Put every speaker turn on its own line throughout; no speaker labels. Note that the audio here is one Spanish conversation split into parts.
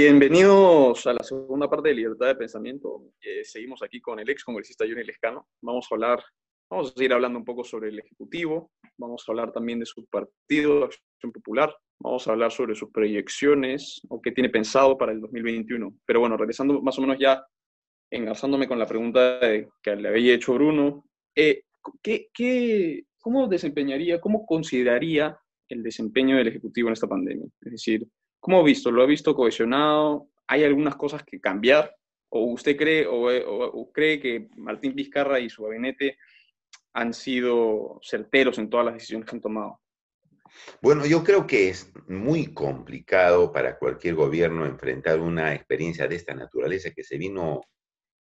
Bienvenidos a la segunda parte de Libertad de Pensamiento. Eh, seguimos aquí con el ex congresista Johnny Lescano. Vamos a hablar, vamos a seguir hablando un poco sobre el Ejecutivo, vamos a hablar también de su partido, Acción Popular, vamos a hablar sobre sus proyecciones o qué tiene pensado para el 2021. Pero bueno, regresando más o menos ya, engarzándome con la pregunta que le había hecho Bruno, eh, ¿qué, qué, ¿cómo desempeñaría, cómo consideraría el desempeño del Ejecutivo en esta pandemia? Es decir, ¿Cómo ha visto? ¿Lo ha visto cohesionado? ¿Hay algunas cosas que cambiar? ¿O usted cree, o, cree que Martín Vizcarra y su gabinete han sido certeros en todas las decisiones que han tomado?
Bueno, yo creo que es muy complicado para cualquier gobierno enfrentar una experiencia de esta naturaleza que se vino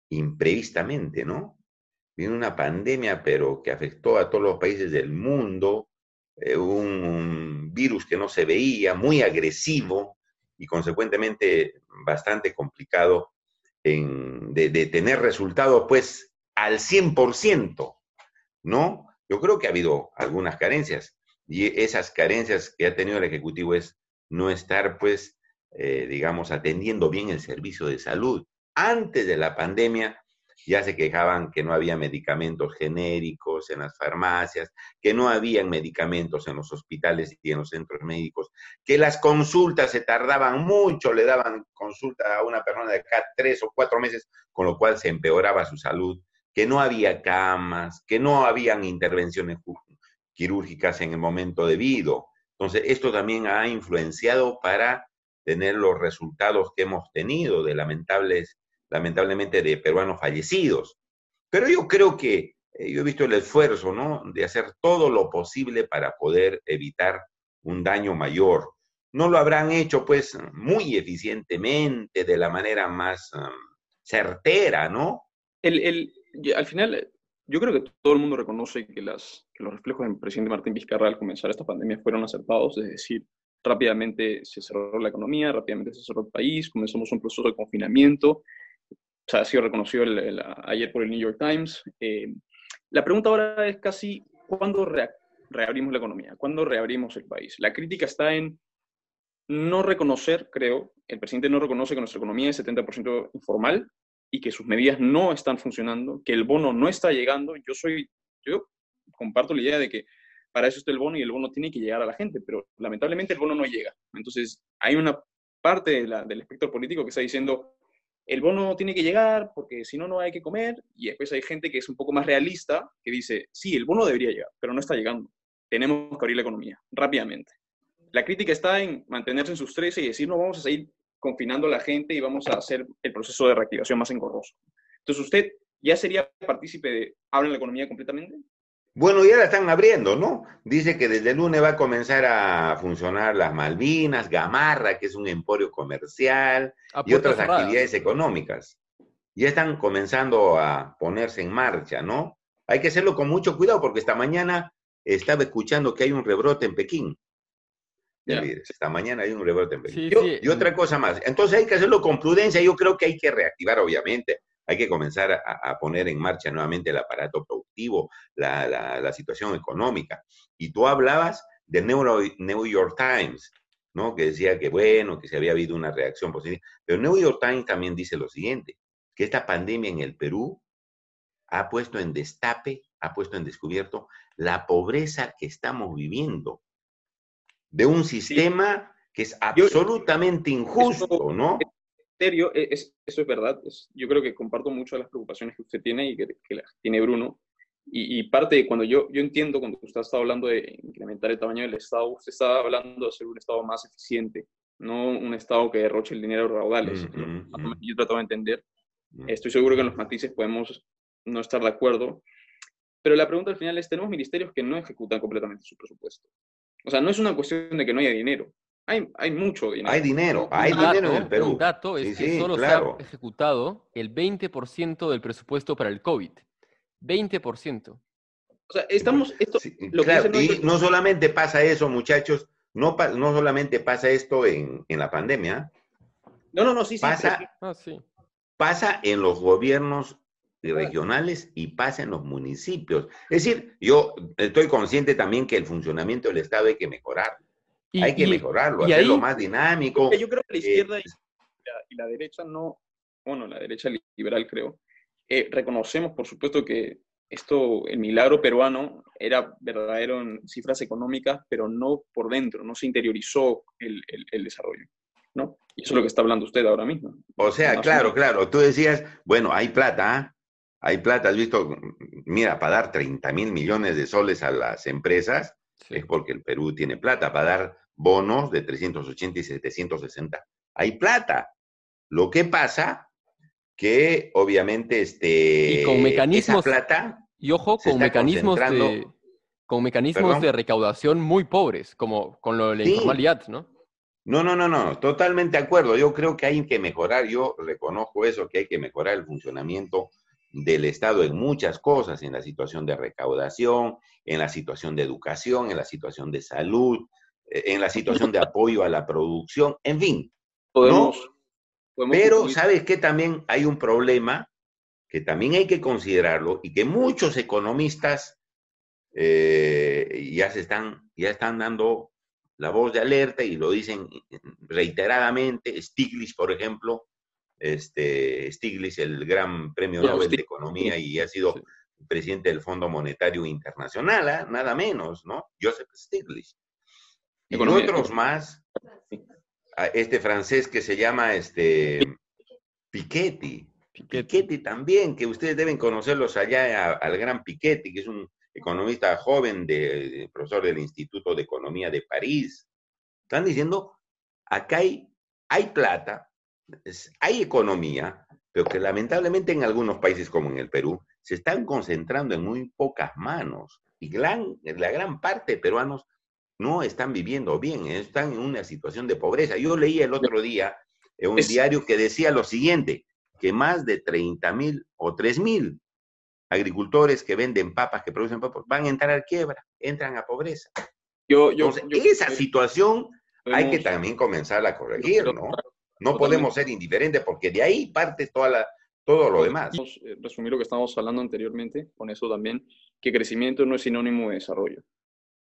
imprevistamente, ¿no? Vino una pandemia, pero que afectó a todos los países del mundo, eh, un, virus que no se veía, muy agresivo y consecuentemente bastante complicado de, tener resultados pues al 100%, ¿no? Yo creo que ha habido algunas carencias y esas carencias que ha tenido el Ejecutivo es no estar pues, eh, digamos, atendiendo bien el servicio de salud. Antes de la pandemia, ya se quejaban que no había medicamentos genéricos en las farmacias, que no habían medicamentos en los hospitales y en los centros médicos, que las consultas se tardaban mucho, le daban consulta a una persona de acá tres o cuatro meses, con lo cual se empeoraba su salud, que no había camas, que no habían intervenciones quirúrgicas en el momento debido. Entonces, esto también ha influenciado para tener los resultados que hemos tenido de lamentables lamentablemente, de peruanos fallecidos. Pero yo creo que eh, yo he visto el esfuerzo, ¿no? De hacer todo lo posible para poder evitar un daño mayor. No lo habrán hecho, pues, muy eficientemente, de la manera más um, certera, ¿no?
El, el, al final, yo creo que todo el mundo reconoce que, las, que los reflejos del presidente Martín Vizcarra al comenzar esta pandemia fueron acertados, es decir, rápidamente se cerró la economía, rápidamente se cerró el país, comenzamos un proceso de confinamiento o sea, ha sido reconocido ayer por el New York Times. Eh, la pregunta ahora es casi, ¿cuándo reabrimos la economía? ¿Cuándo reabrimos el país? La crítica está en no reconocer, creo, el presidente no reconoce que nuestra economía es 70% informal y que sus medidas no están funcionando, que el bono no está llegando. Yo soy, yo comparto la idea de que para eso está el bono y el bono tiene que llegar a la gente, pero lamentablemente el bono no llega. Entonces, hay una parte del espectro político que está diciendo, el bono tiene que llegar porque si no, no hay que comer. Y después hay gente que es un poco más realista, que dice, sí, el bono debería llegar, pero no está llegando. Tenemos que abrir la economía rápidamente. La crítica está en mantenerse en sus 13 y decir, no, vamos a seguir confinando a la gente y vamos a hacer el proceso de reactivación más engorroso. Entonces, ¿usted ya sería partícipe de abrir la economía completamente?
Bueno, ya la están abriendo, ¿no? Dice que desde el lunes va a comenzar a funcionar las Malvinas, Gamarra, que es un emporio comercial, y otras actividades económicas. Ya están comenzando a ponerse en marcha, ¿no? Hay que hacerlo con mucho cuidado porque esta mañana estaba escuchando que hay un rebrote en Pekín. Esta mañana hay un rebrote en Pekín. y otra cosa más. Entonces hay que hacerlo con prudencia. Yo creo que hay que reactivar, obviamente, hay que comenzar a, poner en marcha nuevamente el aparato productivo, la, situación económica. Y tú hablabas de New York Times, ¿no? Que decía que bueno, que se había habido una reacción positiva. Pero New York Times también dice lo siguiente, que esta pandemia en el Perú ha puesto en destape, ha puesto en descubierto la pobreza que estamos viviendo de un sistema que es absolutamente injusto, ¿no?
Serio, e, es, eso es verdad. yo creo que comparto mucho de las preocupaciones que usted tiene y que, tiene Bruno. Y, parte de cuando yo, yo entiendo cuando usted está hablando de incrementar el tamaño del Estado, usted está hablando de ser un Estado más eficiente, no un Estado que derroche el dinero raudales. Yo trato de entender. Estoy seguro que en los matices podemos no estar de acuerdo. Pero la pregunta al final es, tenemos ministerios que no ejecutan completamente su presupuesto. O sea, no es una cuestión de que no haya dinero. Hay, mucho dinero.
Hay dinero, hay dinero en el Perú.
Un dato es que solo se ha ejecutado el 20% del presupuesto para el COVID. 20%. O
sea, estamos... Esto,
y no solamente pasa eso, muchachos, no, no solamente pasa esto en, la pandemia.
No, no, no, sí,
pasa, ah, sí. Pasa en los gobiernos regionales y pasa en los municipios. Es decir, yo estoy consciente también que el funcionamiento del Estado hay que mejorar hay que mejorarlo, hacerlo más dinámico.
Yo creo que la izquierda, y la derecha no, bueno, la derecha liberal creo, eh, reconocemos por supuesto que esto, el milagro peruano, era verdadero en cifras económicas, pero no por dentro, no se interiorizó el, el, desarrollo. ¿no? Y eso es lo que está hablando usted ahora mismo.
O sea, claro, claro, tú decías, bueno, hay plata, ¿ah? hay plata, has visto, mira, para dar 30 mil millones de soles a las empresas, es porque el Perú tiene plata, para dar bonos de 380 y 760, hay plata. Lo que pasa que obviamente este,
y con mecanismos, plata y ojo, con mecanismos, de, con mecanismos de recaudación muy pobres, como con lo de la informalidad, ¿no?
No, no, no, no, totalmente de acuerdo. Yo creo que hay que mejorar, yo reconozco eso, que hay que mejorar el funcionamiento del Estado en muchas cosas, en la situación de recaudación, en la situación de educación, en la situación de salud, en la situación de apoyo a la producción, en fin. Podemos, pero, ¿sabes qué? También hay un problema que también hay que considerarlo y que muchos economistas eh, ya se están, ya están dando la voz de alerta y lo dicen reiteradamente. Stiglitz, por ejemplo, este, Stiglitz, el gran premio Nobel de Economía y ha sido presidente del Fondo Monetario Internacional, ¿ah? nada menos, ¿no? Joseph Stiglitz. Y con otros más, este francés que se llama este, Piketty. Piketty también, que ustedes deben conocerlos allá al gran Piketty, que es un economista joven, de, profesor del Instituto de Economía de París. Están diciendo, acá hay, hay plata, hay economía, pero que lamentablemente en algunos países como en el Perú se están concentrando en muy pocas manos y gran, la gran parte de peruanos no están viviendo bien, están en una situación de pobreza. Yo leí el otro día en un diario que decía lo siguiente, que más de 30 mil o 3 mil agricultores que venden papas, que producen papas, van a entrar a quiebra, entran a pobreza. Yo, yo, esa situación hay que también comenzar a corregir, ¿no? No podemos ser indiferentes porque de ahí parte toda la, todo lo demás.
Eh, resumir lo que estábamos hablando anteriormente, con eso también, que crecimiento no es sinónimo de desarrollo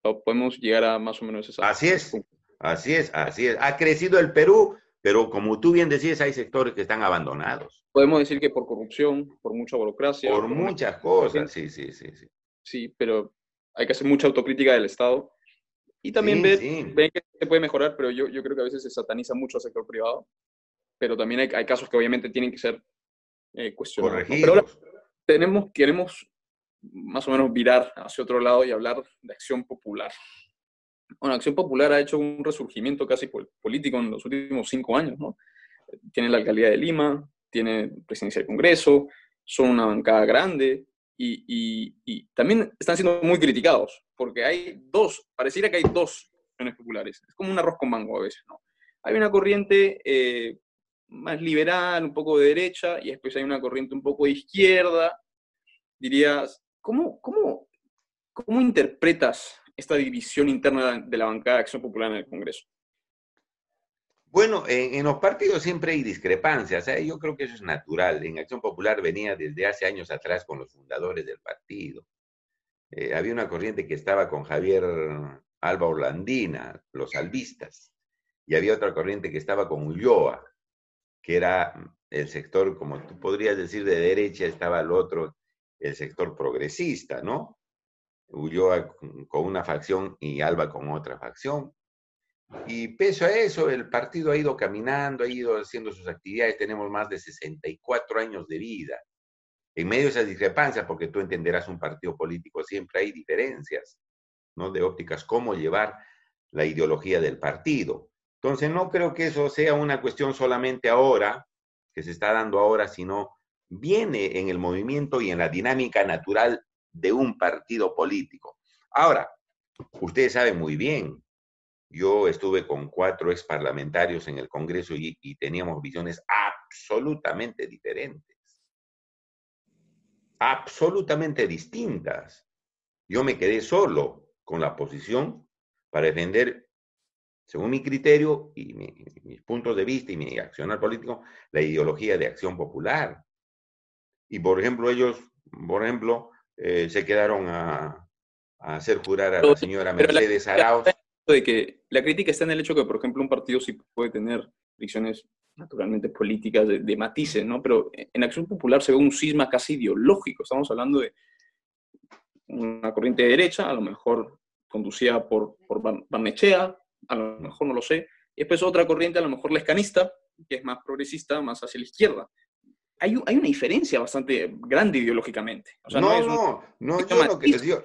podemos llegar a más o menos esa.
Así es, así es, así es. Ha crecido el Perú, pero como tú bien decías, hay sectores que están abandonados.
Podemos decir que por corrupción, por mucha burocracia.
Por, muchas cosas, sí, sí, sí, sí.
Sí, pero hay que hacer mucha autocrítica del Estado. Y también ver, que se puede mejorar, pero yo, yo creo que a veces se sataniza mucho al sector privado. Pero también hay, hay casos que obviamente tienen que ser eh, cuestionados. Pero ahora tenemos, queremos más o menos virar hacia otro lado y hablar de acción popular. Bueno, Acción Popular ha hecho un resurgimiento casi político en los últimos cinco años, ¿no? Tiene la alcaldía de Lima, tiene presidencia del Congreso, son una bancada grande y, también están siendo muy criticados, porque hay dos, pareciera que hay dos acciones populares. Es como un arroz con mango a veces, ¿no? Hay una corriente eh, más liberal, un poco de derecha, y después hay una corriente un poco de izquierda, dirías, ¿Cómo, cómo, cómo interpretas esta división interna de la bancada de Acción Popular en el Congreso?
Bueno, en, los partidos siempre hay discrepancias. ¿eh? Yo creo que eso es natural. En Acción Popular venía desde hace años atrás con los fundadores del partido. Eh, había una corriente que estaba con Javier Alba Orlandina, los albistas, y había otra corriente que estaba con Ulloa, que era el sector, como tú podrías decir, de derecha, estaba el otro, el sector progresista, ¿no? Ulloa con una facción y Alba con otra facción. Y pese a eso, el partido ha ido caminando, ha ido haciendo sus actividades. Tenemos más de 64 años de vida. En medio de esas discrepancias, porque tú entenderás un partido político, siempre hay diferencias, ¿no? De ópticas, cómo llevar la ideología del partido. Entonces, no creo que eso sea una cuestión solamente ahora, que se está dando ahora, sino viene en el movimiento y en la dinámica natural de un partido político. Ahora, ustedes saben muy bien, yo estuve con cuatro ex parlamentarios en el Congreso y, teníamos visiones absolutamente diferentes, absolutamente distintas. Yo me quedé solo con la posición para defender, según mi criterio y mis puntos de vista y mi accionar político, la ideología de acción popular. Y por ejemplo, ellos, por ejemplo, eh, se quedaron a, hacer jurar a la señora Mercedes Arauz.
De que la crítica está en el hecho que, por ejemplo, un partido sí puede tener elecciones naturalmente políticas de, matices, ¿no? Pero en Acción Popular se ve un cisma casi ideológico. Estamos hablando de una corriente de derecha, a lo mejor conducida por, por Barnechea, a lo mejor no lo sé, y después otra corriente, a lo mejor la escanista, que es más progresista, más hacia la izquierda. Hay, hay una diferencia bastante grande ideológicamente.
no, no, no, yo no creo.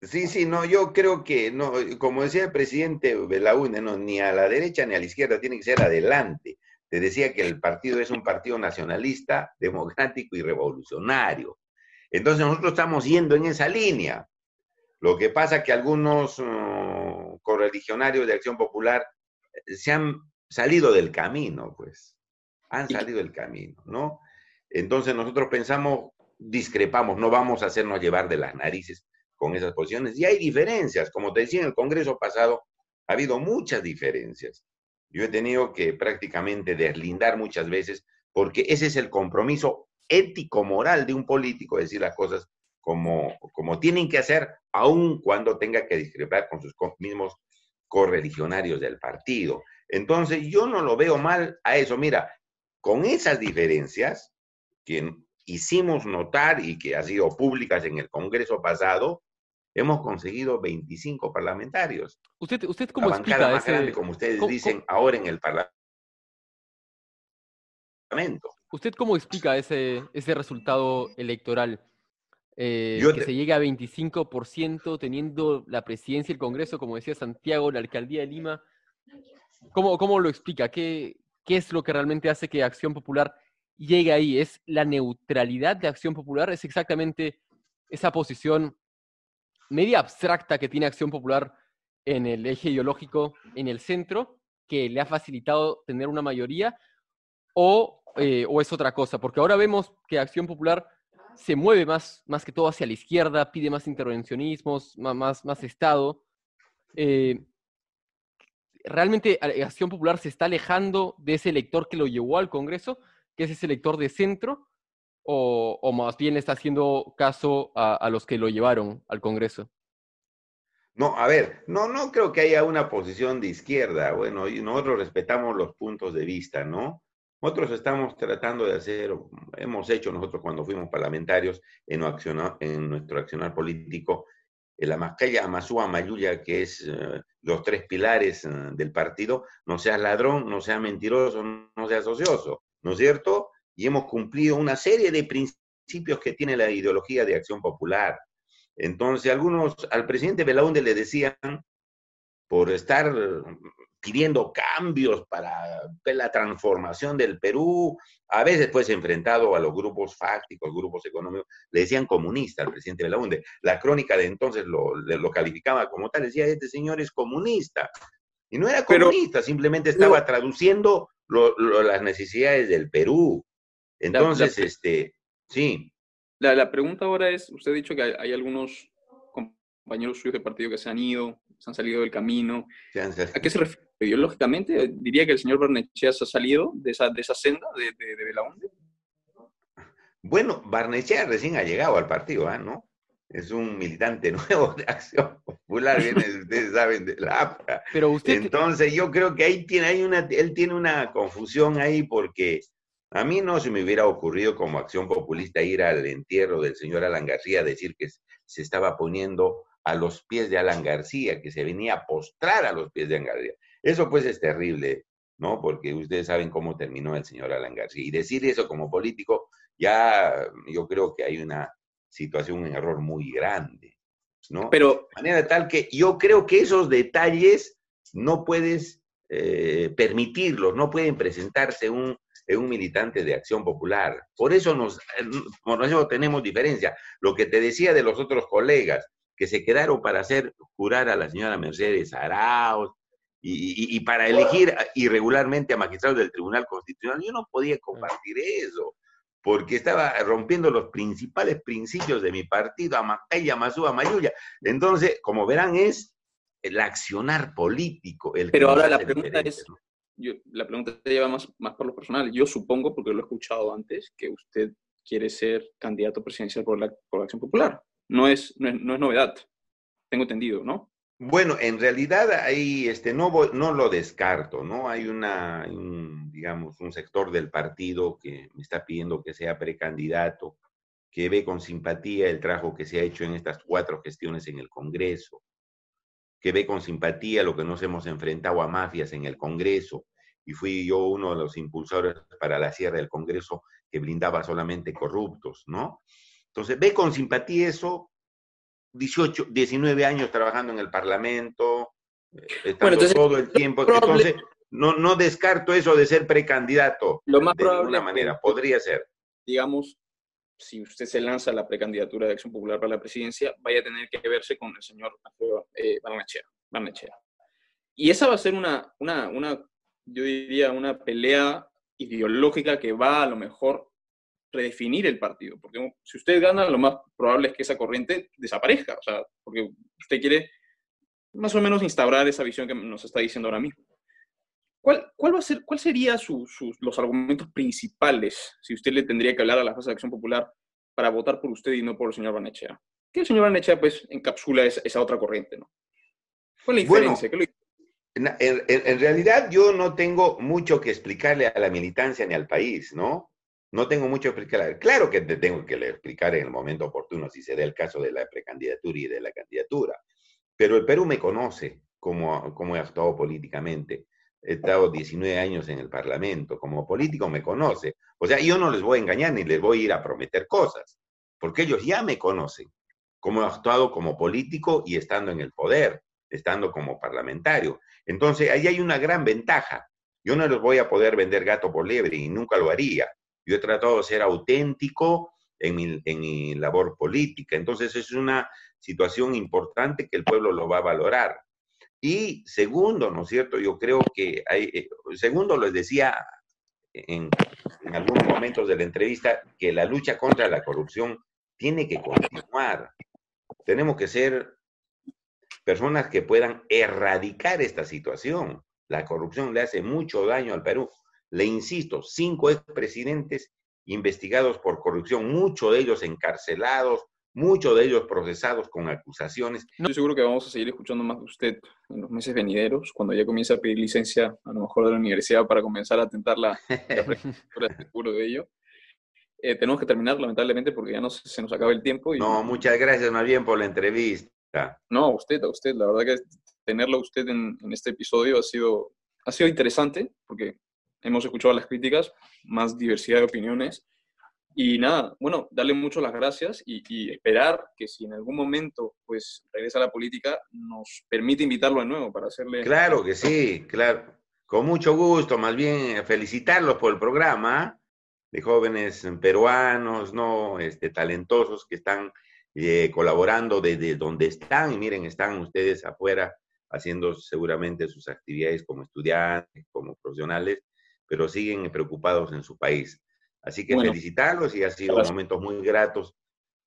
Sí, sí, no, yo creo que, no, como decía el presidente Belaúnde, no, ni a la derecha ni a la izquierda, tiene que ser adelante. Te decía que el partido es un partido nacionalista, democrático y revolucionario. Entonces nosotros estamos yendo en esa línea. Lo que pasa es que algunos uh, correligionarios de Acción Popular eh, se han salido del camino, pues. Han salido del camino, ¿no? Entonces nosotros pensamos, discrepamos, no vamos a hacernos llevar de las narices con esas posiciones. Y hay diferencias, como te decía en el Congreso pasado, ha habido muchas diferencias. Yo he tenido que prácticamente deslindar muchas veces, porque ese es el compromiso ético-moral de un político, decir las cosas como, como tienen que hacer, aun cuando tenga que discrepar con sus mismos correligionarios del partido. Entonces, yo no lo veo mal a eso. Mira, con esas diferencias que hicimos notar y que han sido públicas en el Congreso pasado, hemos conseguido 25 parlamentarios.
¿Usted, usted cómo explica
más grande, como ustedes dicen, ahora en el Parlamento.
¿Usted cómo explica ese, ese resultado electoral? Eh, que se llegue a 25% teniendo la presidencia y el Congreso, como decía Santiago, la alcaldía de Lima. ¿Cómo, cómo lo explica? ¿Qué, ¿Qué es lo que realmente hace que Acción Popular llegue ahí? ¿Es la neutralidad de Acción Popular? ¿Es exactamente esa posición media abstracta que tiene Acción Popular en el eje ideológico en el centro, que le ha facilitado tener una mayoría, o, eh, o es otra cosa? Porque ahora vemos que Acción Popular se mueve más, más que todo hacia la izquierda, pide más intervencionismos, más, más, Estado. Eh, realmente Acción Popular se está alejando de ese elector que lo llevó al Congreso, que es ese elector de centro, o, más bien está haciendo caso a, los que lo llevaron al Congreso?
No, a ver, no, no creo que haya una posición de izquierda. Bueno, y nosotros respetamos los puntos de vista, ¿no? Nosotros estamos tratando de hacer, hemos hecho nosotros cuando fuimos parlamentarios en, en nuestro accionar político, la mascalla Amasúa Mayuya, que es eh, los tres pilares eh, del partido, no seas ladrón, no seas mentiroso, no seas ocioso, ¿no es cierto? y hemos cumplido una serie de principios que tiene la ideología de acción popular. Entonces, algunos al presidente Belaunde le decían, por estar pidiendo cambios para la transformación del Perú, a veces pues enfrentado a los grupos fácticos, grupos económicos, le decían comunista al presidente Belaunde. La crónica de entonces lo, lo calificaba como tal, decía, este señor es comunista. Y no era comunista, simplemente estaba traduciendo las necesidades del Perú. Entonces, este, sí.
La, pregunta ahora es, usted ha dicho que hay, algunos compañeros suyos de partido que se han ido, se han salido del camino. ¿A qué se refiere? Ideológicamente, diría que el señor Barnechea se ha salido de esa, de esa senda de, de, de Belaunde.
Bueno, Barnechea recién ha llegado al partido, ¿ah? ¿no? Es un militante nuevo de Acción Popular, viene, ustedes saben, de la APRA. Pero usted... Entonces, yo creo que ahí tiene, hay una, él tiene una confusión ahí porque a mí no se me hubiera ocurrido como acción populista ir al entierro del señor Alan García, decir que se estaba poniendo a los pies de Alan García, que se venía a postrar a los pies de Alan García. Eso pues es terrible, ¿no? Porque ustedes saben cómo terminó el señor Alan García. Y decir eso como político, ya yo creo que hay una situación, un error muy grande, ¿no? Pero, de manera tal que yo creo que esos detalles no puedes eh, permitirlos, no pueden presentarse un un militante de acción popular. Por eso, nos, por eso tenemos diferencia. Lo que te decía de los otros colegas, que se quedaron para hacer jurar a la señora Mercedes Arauz y, para elegir irregularmente a magistrados del Tribunal Constitucional, yo no podía compartir eso, porque estaba rompiendo los principales principios de mi partido, Amacaya, Mazúa, Mayuya. Entonces, como verán, es el accionar político. El
Pero ahora la pregunta es, la pregunta te lleva más, más por lo personal. Yo supongo, porque lo he escuchado antes, que usted quiere ser candidato presidencial por la, por Acción Popular. No es, no es, novedad, tengo entendido, ¿no?
Bueno, en realidad ahí este, no, lo descarto, ¿no? Hay una, digamos, un sector del partido que me está pidiendo que sea precandidato, que ve con simpatía el trabajo que se ha hecho en estas cuatro gestiones en el Congreso, que ve con simpatía lo que nos hemos enfrentado a mafias en el Congreso, y fui yo uno de los impulsores para la cierre del Congreso que blindaba solamente corruptos, ¿no? Entonces, ve con simpatía eso, 18, 19 años trabajando en el Parlamento, eh, estando todo el tiempo. Entonces, no, no descarto eso de ser precandidato.
Lo más
de
probable.
manera, podría ser.
Digamos, si usted se lanza a la precandidatura de Acción Popular para la presidencia, vaya a tener que verse con el señor eh, Barnechea. Y esa va a ser una, una, una, yo diría, una pelea ideológica que va a lo mejor redefinir el partido, porque si usted gana, lo más probable es que esa corriente desaparezca, o sea, porque usted quiere más o menos instaurar esa visión que nos está diciendo ahora mismo. ¿Cuál, cuál va a ser, cuál serían sus, los argumentos principales si usted le tendría que hablar a la Fuerza de Acción Popular para votar por usted y no por el señor Banechea? Que el señor Banechea, pues, encapsula esa, esa otra corriente, ¿no?
¿Cuál es la diferencia? en, en, realidad yo no tengo mucho que explicarle a la militancia ni al país, ¿no? No tengo mucho que explicar. Claro que te tengo que explicar en el momento oportuno si se da el caso de la precandidatura y de la candidatura. Pero el Perú me conoce como, como he actuado políticamente. He estado 19 años en el Parlamento. Como político me conoce. O sea, yo no les voy a engañar ni les voy a ir a prometer cosas, porque ellos ya me conocen. Cómo he actuado como político y estando en el poder, estando como parlamentario. Entonces, ahí hay una gran ventaja. Yo no les voy a poder vender gato por liebre y nunca lo haría. Yo he tratado de ser auténtico en mi, labor política. Entonces es una situación importante que el pueblo lo va a valorar. Y segundo, ¿no es cierto? Yo creo que hay, eh, segundo, les decía en, en, algunos momentos de la entrevista, que la lucha contra la corrupción tiene que continuar. Tenemos que ser personas que puedan erradicar esta situación. La corrupción le hace mucho daño al Perú. Le insisto, cinco expresidentes investigados por corrupción, muchos de ellos encarcelados, muchos de ellos procesados con acusaciones.
No estoy seguro que vamos a seguir escuchando más de usted en los meses venideros, cuando ya comience a pedir licencia, a lo mejor de la universidad, para comenzar a tentar la, la seguro de ello. Eh, tenemos que terminar, lamentablemente, porque ya no se nos acaba el tiempo. Y...
No, muchas gracias más bien por la entrevista.
No, a usted, a usted. La verdad que tenerlo a usted en, en este episodio ha sido, ha sido interesante, porque hemos escuchado las críticas, más diversidad de opiniones. Y nada, bueno, darle mucho las gracias y, esperar que si en algún momento pues regresa a la política, nos permite invitarlo de nuevo para hacerle...
Claro que sí, claro. Con mucho gusto, más bien felicitarlos por el programa de jóvenes peruanos, ¿no? Este, talentosos que están eh, colaborando desde donde están. Y miren, están ustedes afuera haciendo seguramente sus actividades como estudiantes, como profesionales, pero siguen preocupados en su país. Así que felicitarlos y ha sido momentos muy gratos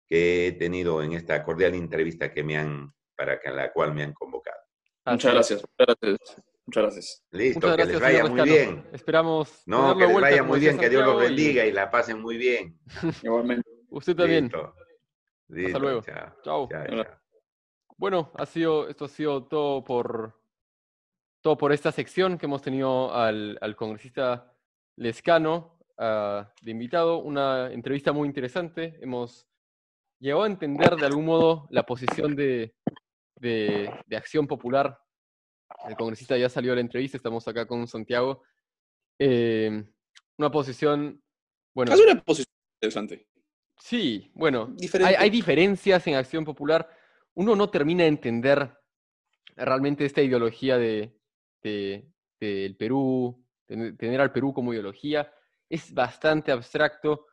que he tenido en esta cordial entrevista que me han, para que, la cual me han convocado.
Muchas gracias, muchas gracias. Muchas gracias.
Listo, que les vaya muy bien.
Esperamos.
No, que les vaya muy bien, que Dios los bendiga y... la pasen muy bien.
Igualmente.
Usted también.
Hasta
luego. Chao. Bueno, ha sido, esto ha sido todo por, todo por esta sección que hemos tenido al, al congresista Lescano uh, de invitado. Una entrevista muy interesante. Hemos llegado a entender de algún modo la posición de, de, de Acción Popular. El congresista ya salió a la entrevista, estamos acá con Santiago. Eh, una posición, bueno...
Es una posición interesante.
Sí, bueno, hay, hay, diferencias en Acción Popular. Uno no termina de entender realmente esta ideología de, del Perú, tener al Perú como ideología, es bastante abstracto.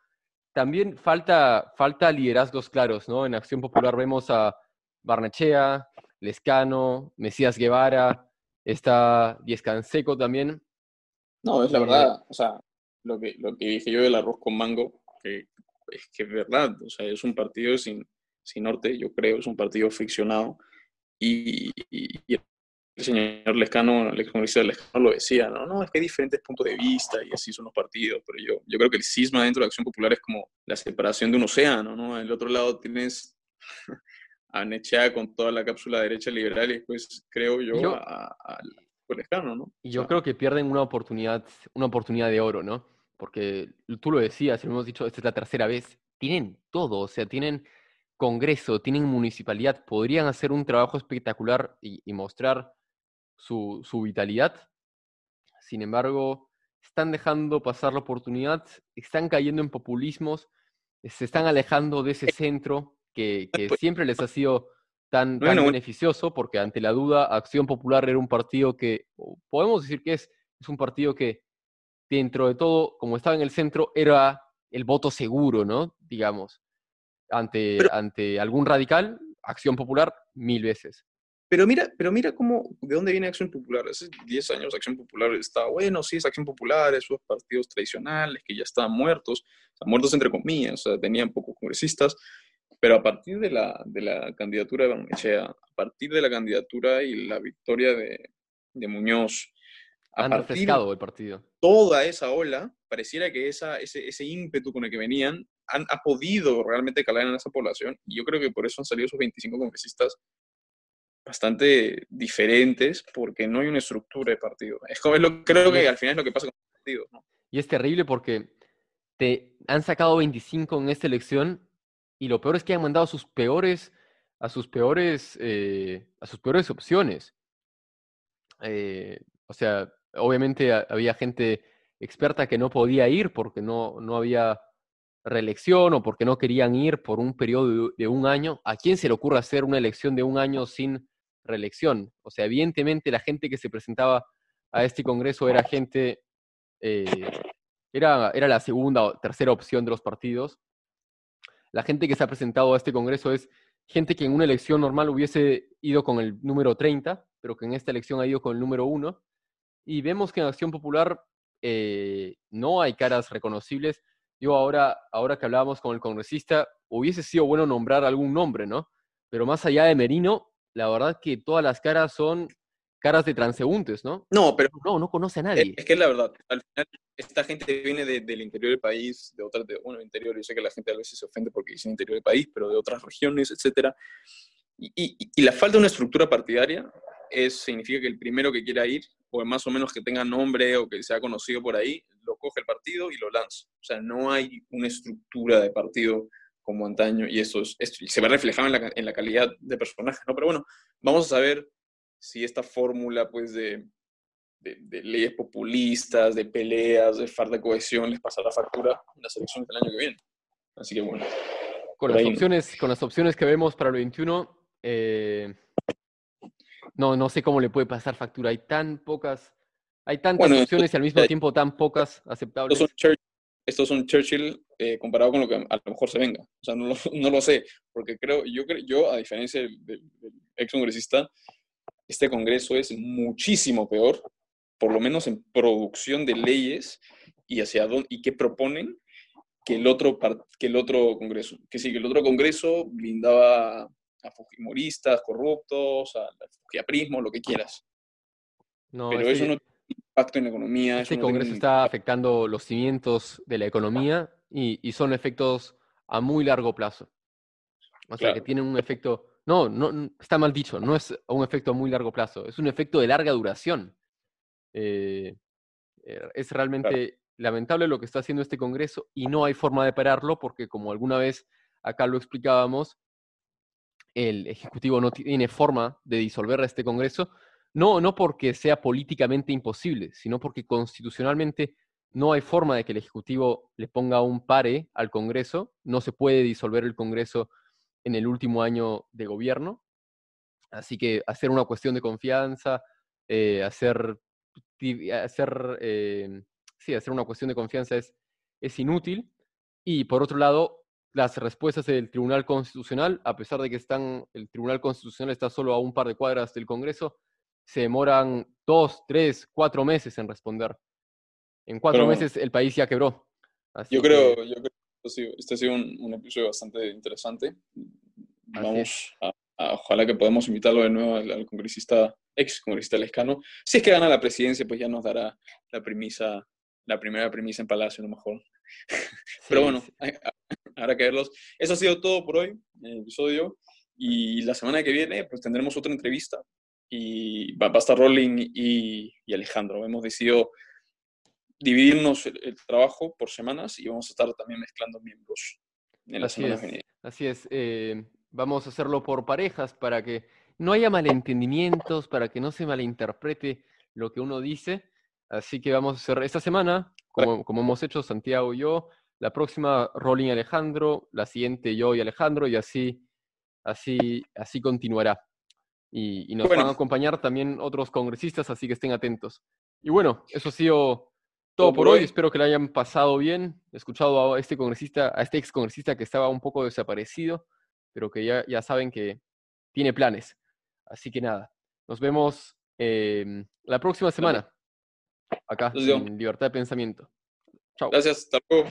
También falta, falta liderazgos claros, ¿no? En Acción Popular vemos a Barnechea, Lescano, Mesías Guevara, está Diez Canseco también.
No, es la verdad, eh, o sea, lo que, lo que dije yo del arroz con mango, que es que es verdad, o sea, es un partido sin, sin norte, yo creo, es un partido friccionado y, y, el señor Lescano, el ex Lescano lo decía, ¿no? No, es que hay diferentes puntos de vista y así son los partidos, pero yo, yo creo que el cisma dentro de la Acción Popular es como la separación de un océano, ¿no? el otro lado tienes a Nechea con toda la cápsula derecha liberal y después, creo yo, al Colescano, ¿no?
Y yo creo que pierden una oportunidad, una oportunidad de oro, ¿no? Porque tú lo decías, lo hemos dicho, esta es la tercera vez, tienen todo, o sea, tienen Congreso, tienen municipalidad, podrían hacer un trabajo espectacular y, mostrar su, su vitalidad. Sin embargo, están dejando pasar la oportunidad, están cayendo en populismos, se están alejando de ese centro que, pues siempre les ha sido tan, beneficioso, porque ante la duda, Acción Popular era un partido que, podemos decir que es, es un partido que dentro de todo, como estaba en el centro, era el voto seguro, ¿no? Digamos, ante, ante algún radical, Acción Popular, mil veces.
Pero mira, pero mira cómo, de dónde viene Acción Popular. Hace 10 años Acción Popular estaba, bueno, sí, es Acción Popular, esos partidos tradicionales que ya estaban muertos, muertos entre comillas, o sea, tenían pocos congresistas, pero a partir de la, de la candidatura de Banmechea, a partir de la candidatura y la victoria de, de Muñoz,
a Han refrescado el partido.
Toda esa ola, pareciera que esa, ese, ese ímpetu con el que venían han, ha podido realmente calar en esa población. Y yo creo que por eso han salido esos 25 congresistas bastante diferentes, porque no hay una estructura de partido. Es como, lo, creo que al final es lo que pasa con los partidos. ¿no?
Y es terrible porque te han sacado 25 en esta elección y lo peor es que han mandado a sus peores, a sus peores, eh, a sus peores opciones. Eh, o sea, obviamente había gente experta que no podía ir porque no, no había reelección o porque no querían ir por un periodo de, un año. ¿A quién se le ocurre hacer una elección de un año sin reelección? O sea, evidentemente la gente que se presentaba a este Congreso era gente, eh, era, era la segunda o tercera opción de los partidos la gente que se ha presentado a este Congreso es gente que en una elección normal hubiese ido con el número 30, pero que en esta elección ha ido con el número 1. Y vemos que en Acción Popular eh, no hay caras reconocibles. Yo ahora, ahora que hablábamos con el congresista, hubiese sido bueno nombrar algún nombre, ¿no? Pero más allá de Merino, la verdad que todas las caras son caras de transeúntes, ¿no?
No, pero...
No, no conoce a nadie.
Es, que es la verdad. Al final, esta gente viene del interior del país, de otras, de, bueno, interior, yo sé que la gente a veces se ofende porque dice interior del país, pero de otras regiones, etcétera. Y, y, la falta de una estructura partidaria es, significa que el primero que quiera ir, o más o menos que tenga nombre o que sea conocido por ahí, lo coge el partido y lo lanza. O sea, no hay una estructura de partido como antaño y eso, es, se ve reflejado en la, en la calidad de personajes, ¿no? Pero bueno, vamos a saber si esta fórmula pues de, de, leyes populistas, de peleas, de falta de cohesión les pasará factura en las elecciones del año que viene. Así que bueno.
Con las, opciones, con las opciones que vemos para el 21, eh, no, no sé cómo le puede pasar factura. Hay tan pocas, hay tantas opciones y al mismo tiempo tan pocas aceptables.
Estos son Churchill, eh, comparado con lo que a lo mejor se venga. O sea, no lo, no lo sé, porque creo, yo, yo a diferencia del, del ex congresista, este Congreso es muchísimo peor, por lo menos en producción de leyes y hacia dónde y qué proponen que el otro que el otro Congreso. Que sí, que el otro Congreso blindaba a fujimoristas, corruptos, al fujiaprismo, lo que quieras. No, Pero eso no tiene impacto en la economía.
Este Congreso está afectando los cimientos de la economía y, son efectos a muy largo plazo. O sea, que tienen un efecto no, no, está mal dicho, no es un efecto a muy largo plazo, es un efecto de larga duración. Eh, eh, es realmente lamentable lo que está haciendo este Congreso y no hay forma de pararlo porque, como alguna vez acá lo explicábamos, el Ejecutivo no tiene forma de disolver a este Congreso, no, no porque sea políticamente imposible, sino porque constitucionalmente no hay forma de que el Ejecutivo le ponga un pare al Congreso, no se puede disolver el Congreso en el último año de gobierno. Así que hacer una cuestión de confianza, eh, hacer, hacer, eh, sí, hacer una cuestión de confianza es, es inútil. Y por otro lado, las respuestas del Tribunal Constitucional, a pesar de que están, el Tribunal Constitucional está solo a un par de cuadras del Congreso, se demoran dos, tres, cuatro meses en responder. En cuatro meses el país ya quebró.
yo, creo, yo creo este ha sido un, episodio bastante interesante. Vamos a, ojalá que podamos invitarlo de nuevo al, congresista, ex congresista lescano. Si es que gana la presidencia, pues ya nos dará la premisa, la primera premisa en Palacio, a lo mejor. Pero bueno, habrá que verlos. Eso ha sido todo por hoy, el episodio. Y la semana que viene, pues tendremos otra entrevista y va, a estar Rolling y, Alejandro. Hemos decidido dividirnos el, trabajo por semanas y vamos a estar también mezclando miembros
en la así semana es, Así es. Eh, vamos a hacerlo por parejas para que no haya malentendimientos, para que no se malinterprete lo que uno dice. Así que vamos a hacer esta semana, como, como hemos hecho Santiago y yo, la próxima Rolling y Alejandro, la siguiente yo y Alejandro, y así, así, así continuará. Y, nos van a acompañar también otros congresistas, así que estén atentos. Y bueno, eso ha sido todo por hoy. Espero que lo hayan pasado bien. He escuchado a este congresista, a este ex congresista que estaba un poco desaparecido, pero que ya, ya saben que tiene planes. Así que nada, nos vemos em, la próxima semana acá en Libertad de Pensamiento.
Chao. Gracias, hasta luego.